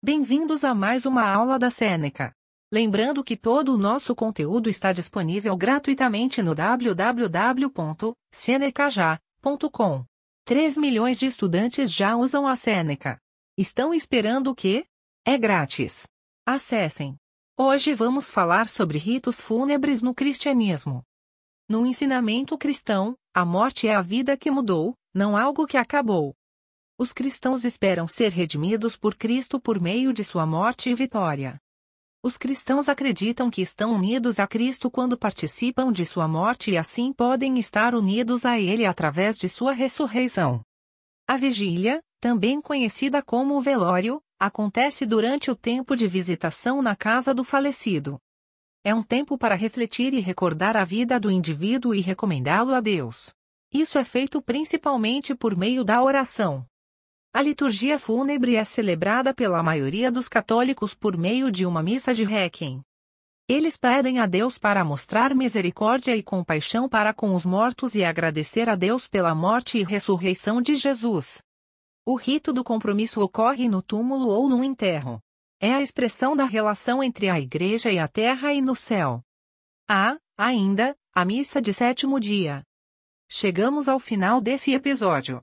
Bem-vindos a mais uma aula da Seneca. Lembrando que todo o nosso conteúdo está disponível gratuitamente no www.senecaja.com. 3 milhões de estudantes já usam a Seneca. Estão esperando o quê? É grátis. Acessem. Hoje vamos falar sobre ritos fúnebres no cristianismo. No ensinamento cristão, a morte é a vida que mudou, não algo que acabou. Os cristãos esperam ser redimidos por Cristo por meio de sua morte e vitória. Os cristãos acreditam que estão unidos a Cristo quando participam de sua morte e assim podem estar unidos a Ele através de sua ressurreição. A vigília, também conhecida como o velório, acontece durante o tempo de visitação na casa do falecido. É um tempo para refletir e recordar a vida do indivíduo e recomendá-lo a Deus. Isso é feito principalmente por meio da oração. A liturgia fúnebre é celebrada pela maioria dos católicos por meio de uma missa de requiem. Eles pedem a Deus para mostrar misericórdia e compaixão para com os mortos e agradecer a Deus pela morte e ressurreição de Jesus. O rito do compromisso ocorre no túmulo ou no enterro. É a expressão da relação entre a igreja e a terra e no céu. Há, ainda, a missa de sétimo dia. Chegamos ao final desse episódio.